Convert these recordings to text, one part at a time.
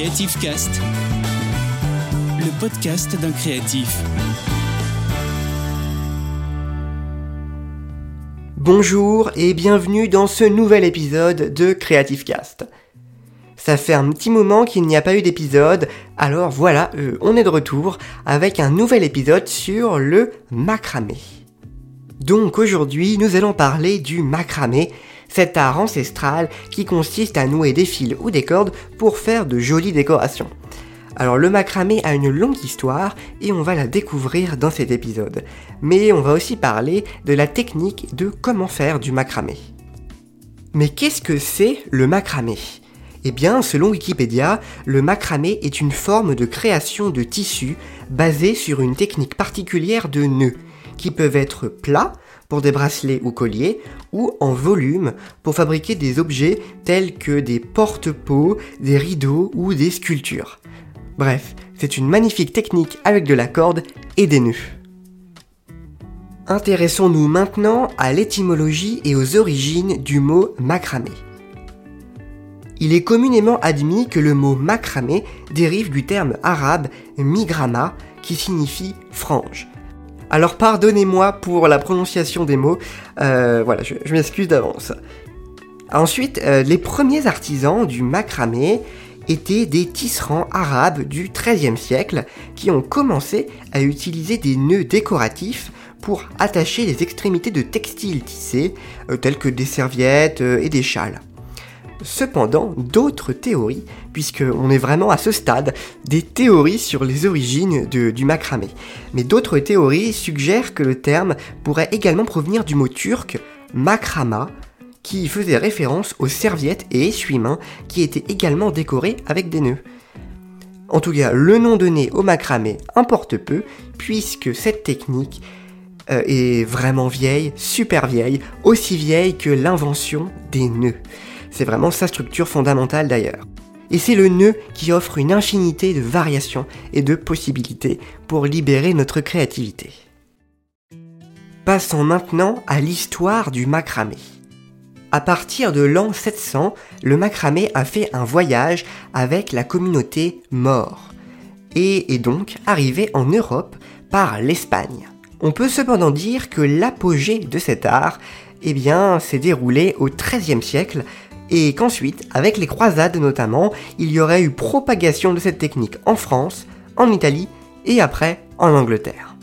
Creative Cast, le podcast d'un créatif. Bonjour et bienvenue dans ce nouvel épisode de Creative Cast. Ça fait un petit moment qu'il n'y a pas eu d'épisode, alors voilà, euh, on est de retour avec un nouvel épisode sur le macramé. Donc aujourd'hui, nous allons parler du macramé, cet art ancestral qui consiste à nouer des fils ou des cordes pour faire de jolies décorations. Alors le macramé a une longue histoire et on va la découvrir dans cet épisode. Mais on va aussi parler de la technique de comment faire du macramé. Mais qu'est-ce que c'est le macramé? Eh bien, selon Wikipédia, le macramé est une forme de création de tissus basée sur une technique particulière de nœuds, qui peuvent être plats pour des bracelets ou colliers, ou en volume pour fabriquer des objets tels que des porte-pots, des rideaux ou des sculptures. Bref, c'est une magnifique technique avec de la corde et des nœuds. Intéressons-nous maintenant à l'étymologie et aux origines du mot macramé. Il est communément admis que le mot macramé dérive du terme arabe migrama qui signifie frange. Alors pardonnez-moi pour la prononciation des mots, euh, voilà, je, m'excuse d'avance. Ensuite, euh, les premiers artisans du macramé étaient des tisserands arabes du XIIIe siècle qui ont commencé à utiliser des nœuds décoratifs pour attacher les extrémités de textiles tissés, euh, tels que des serviettes et des châles. Cependant, d'autres théories, puisqu'on est vraiment à ce stade, des théories sur les origines du macramé. Mais d'autres théories suggèrent que le terme pourrait également provenir du mot turc makrama, qui faisait référence aux serviettes et essuie-mains qui étaient également décorés avec des nœuds. En tout cas, le nom donné au macramé importe peu, puisque cette technique euh, est vraiment vieille, super vieille, aussi vieille que l'invention des nœuds. C'est vraiment sa structure fondamentale d'ailleurs. Et c'est le nœud qui offre une infinité de variations et de possibilités pour libérer notre créativité. Passons maintenant à l'histoire du macramé. À partir de l'an 700, le macramé a fait un voyage avec la communauté Maure et est donc arrivé en Europe par l'Espagne. On peut cependant dire que l'apogée de cet art eh bien, s'est déroulé au XIIIe siècle et qu'ensuite, avec les croisades notamment, il y aurait eu propagation de cette technique en France, en Italie et après en Angleterre.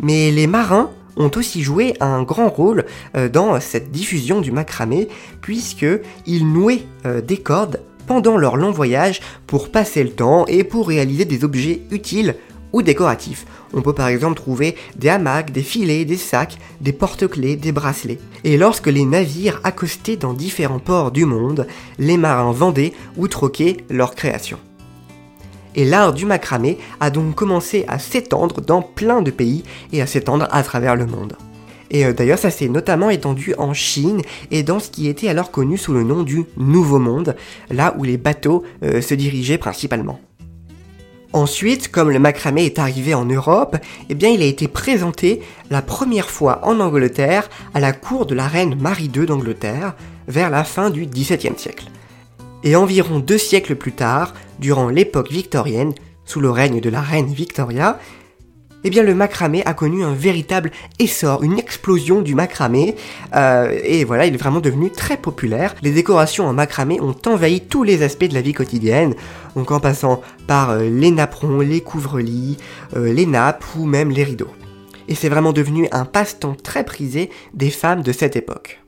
Mais les marins ont aussi joué un grand rôle euh, dans cette diffusion du macramé puisqu'ils nouaient euh, des cordes pendant leur long voyage pour passer le temps et pour réaliser des objets utiles ou décoratifs. On peut par exemple trouver des hamacs, des filets, des sacs, des porte-clés, des bracelets. Et lorsque les navires accostaient dans différents ports du monde, les marins vendaient ou troquaient leurs créations. Et l'art du macramé a donc commencé à s'étendre dans plein de pays et à s'étendre à travers le monde. Et euh, d'ailleurs, ça s'est notamment étendu en Chine et dans ce qui était alors connu sous le nom du Nouveau Monde, là où les bateaux euh, se dirigeaient principalement. Ensuite, comme le macramé est arrivé en Europe, eh bien il a été présenté la première fois en Angleterre à la cour de la reine Marie II d'Angleterre vers la fin du XVIIe siècle. Et environ deux siècles plus tard, durant l'époque victorienne, sous le règne de la reine Victoria, eh bien le macramé a connu un véritable essor, une explosion du macramé, euh, et voilà, il est vraiment devenu très populaire. Les décorations en macramé ont envahi tous les aspects de la vie quotidienne, donc en passant par euh, les napperons, les couvre-lits, euh, les nappes ou même les rideaux. Et c'est vraiment devenu un passe-temps très prisé des femmes de cette époque.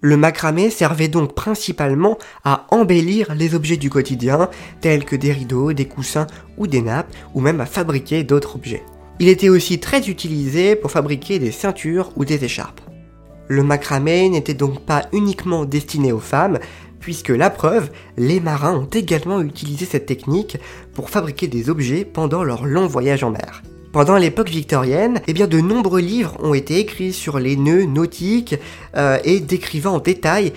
Le macramé servait donc principalement à embellir les objets du quotidien, tels que des rideaux, des coussins ou des nappes, ou même à fabriquer d'autres objets. Il était aussi très utilisé pour fabriquer des ceintures ou des écharpes. Le macramé n'était donc pas uniquement destiné aux femmes, puisque la preuve, les marins ont également utilisé cette technique pour fabriquer des objets pendant leur long voyage en mer. Pendant l'époque victorienne, eh bien de nombreux livres ont été écrits sur les nœuds nautiques euh, et décrivant en détail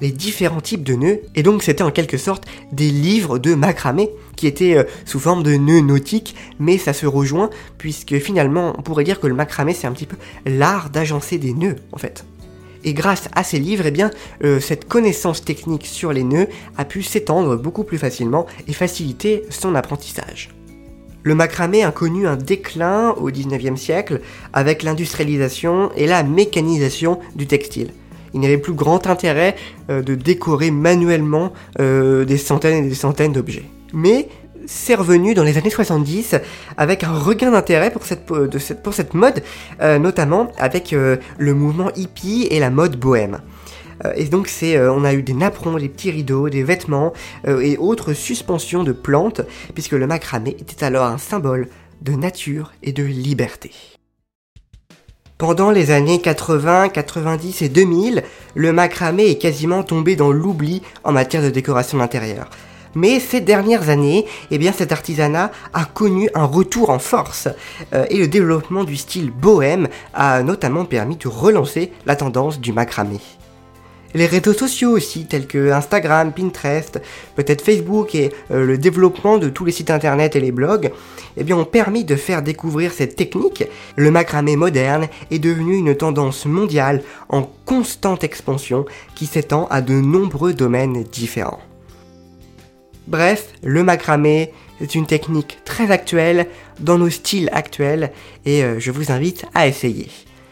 les différents types de nœuds, et donc c'était en quelque sorte des livres de macramé qui étaient euh, sous forme de nœuds nautiques, mais ça se rejoint puisque finalement on pourrait dire que le macramé c'est un petit peu l'art d'agencer des nœuds en fait. Et grâce à ces livres, eh bien, euh, cette connaissance technique sur les nœuds a pu s'étendre beaucoup plus facilement et faciliter son apprentissage. Le macramé a connu un déclin au 19e siècle avec l'industrialisation et la mécanisation du textile. Il n'y avait plus grand intérêt euh, de décorer manuellement euh, des centaines et des centaines d'objets. Mais c'est revenu dans les années 70 avec un regain d'intérêt pour cette, cette mode, euh, notamment avec euh, le mouvement hippie et la mode bohème. Euh, et donc on a eu des napperons, des petits rideaux, des vêtements et autres suspensions de plantes, puisque le macramé était alors un symbole de nature et de liberté. Pendant les années 80, 90 et 2000, le macramé est quasiment tombé dans l'oubli en matière de décoration d'intérieur. Mais ces dernières années, eh bien, cet artisanat a connu un retour en force euh, et le développement du style bohème a notamment permis de relancer la tendance du macramé. Les réseaux sociaux aussi, tels que Instagram, Pinterest, peut-être Facebook et euh, le développement de tous les sites internet et les blogs, eh bien, ont permis de faire découvrir cette technique. Le macramé moderne est devenu une tendance mondiale en constante expansion qui s'étend à de nombreux domaines différents. Bref, le macramé, c'est une technique très actuelle dans nos styles actuels et euh, je vous invite à essayer.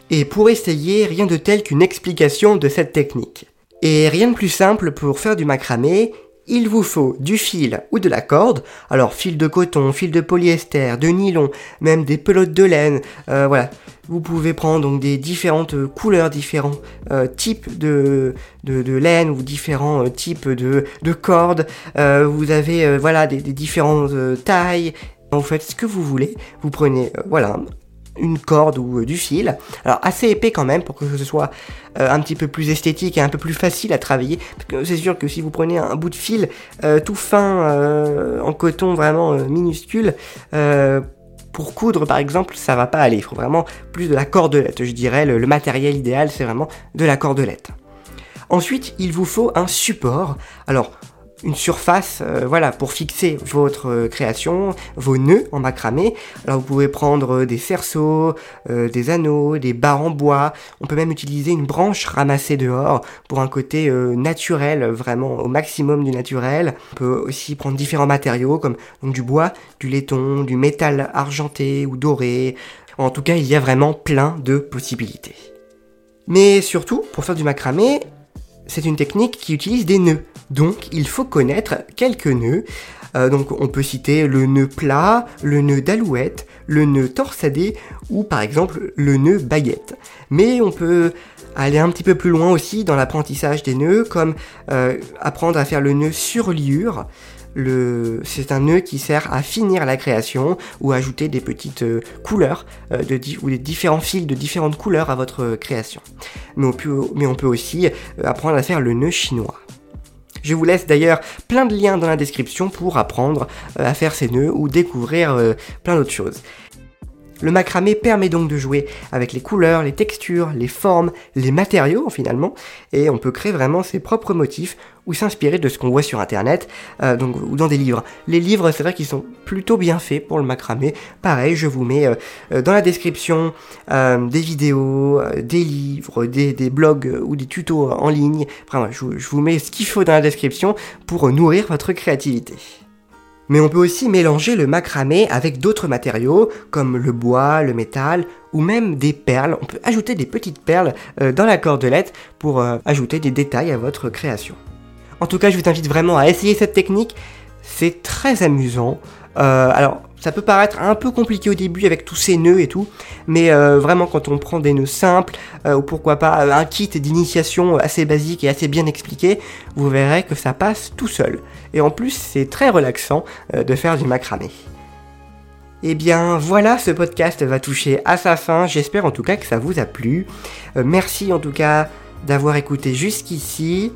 Et pour essayer, rien de tel qu'une explication de cette technique. Et rien de plus simple pour faire du macramé, il vous faut du fil ou de la corde, alors fil de coton, fil de polyester, de nylon, même des pelotes de laine, euh, voilà. Vous pouvez prendre donc des différentes couleurs, différents euh, types de, de, laine ou différents euh, types de, de cordes. vous avez voilà des, différentes tailles. Vous faites ce que vous voulez. Vous prenez voilà une corde ou euh, du fil. Alors assez épais quand même pour que ce soit euh, un petit peu plus esthétique et un peu plus facile à travailler. Parce que c'est sûr que si vous prenez un bout de fil euh, tout fin en coton vraiment minuscule, pour coudre par exemple, ça va pas aller. Il faut vraiment plus de la cordelette, je dirais. Le, le matériel idéal, c'est vraiment de la cordelette. Ensuite, il vous faut un support. Alors, une surface euh, voilà pour fixer votre euh, création, vos nœuds en macramé. Alors vous pouvez prendre euh, des cerceaux, des anneaux, des barres en bois. On peut même utiliser une branche ramassée dehors pour un côté naturel, vraiment au maximum du naturel. On peut aussi prendre différents matériaux comme du bois, du laiton, du métal argenté ou doré. En tout cas, il y a vraiment plein de possibilités. Mais surtout, pour faire du macramé, c'est une technique qui utilise des nœuds. Donc il faut connaître quelques nœuds. Euh, donc on peut citer le nœud plat, le nœud d'alouette, le nœud torsadé ou par exemple le nœud baguette. Mais on peut aller un petit peu plus loin aussi dans l'apprentissage des nœuds comme euh, apprendre à faire le nœud sur liure. C'est un nœud qui sert à finir la création ou ajouter des petites euh, couleurs de ou des différents fils de différentes couleurs à votre création. Mais on peut, mais on peut aussi apprendre à faire le nœud chinois. Je vous laisse d'ailleurs plein de liens dans la description pour apprendre euh, à faire ces nœuds ou découvrir euh, plein d'autres choses. Le macramé permet donc de jouer avec les couleurs, les textures, les formes, les matériaux finalement, et on peut créer vraiment ses propres motifs ou s'inspirer de ce qu'on voit sur internet euh, donc, ou dans des livres. Les livres, c'est vrai qu'ils sont plutôt bien faits pour le macramé. Pareil, je vous mets euh, dans la description euh, des vidéos, des livres, des, blogs ou des tutos en ligne. Vraiment, je vous mets ce qu'il faut dans la description pour nourrir votre créativité. Mais on peut aussi mélanger le macramé avec d'autres matériaux comme le bois, le métal ou même des perles. On peut ajouter des petites perles dans la cordelette pour ajouter des détails à votre création. En tout cas, je vous invite vraiment à essayer cette technique. C'est très amusant. Euh, alors, ça peut paraître un peu compliqué au début avec tous ces nœuds et tout, mais euh, vraiment quand on prend des nœuds simples, euh, ou pourquoi pas un kit d'initiation assez basique et assez bien expliqué, vous verrez que ça passe tout seul. Et en plus, c'est très relaxant de faire du macramé. Eh bien voilà, ce podcast va toucher à sa fin. J'espère en tout cas que ça vous a plu. merci en tout cas d'avoir écouté jusqu'ici.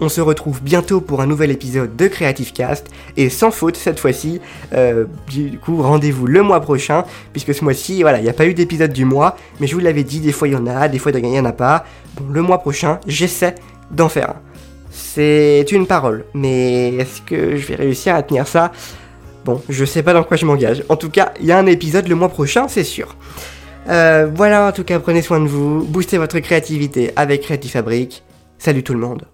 On se retrouve bientôt pour un nouvel épisode de Creative Cast et sans faute cette fois-ci. Euh, du coup, rendez-vous le mois prochain puisque ce mois-ci, voilà, il n'y a pas eu d'épisode du mois, mais je vous l'avais dit, des fois il y en a, des fois il n'y en a pas. Bon, le mois prochain, j'essaie d'en faire un. C'est une parole, mais est-ce que je vais réussir à tenir ça? Bon, je sais pas dans quoi je m'engage. En tout cas, il y a un épisode le mois prochain, c'est sûr. Euh, voilà, en tout cas, prenez soin de vous, boostez votre créativité avec Creative Fabric. Salut tout le monde.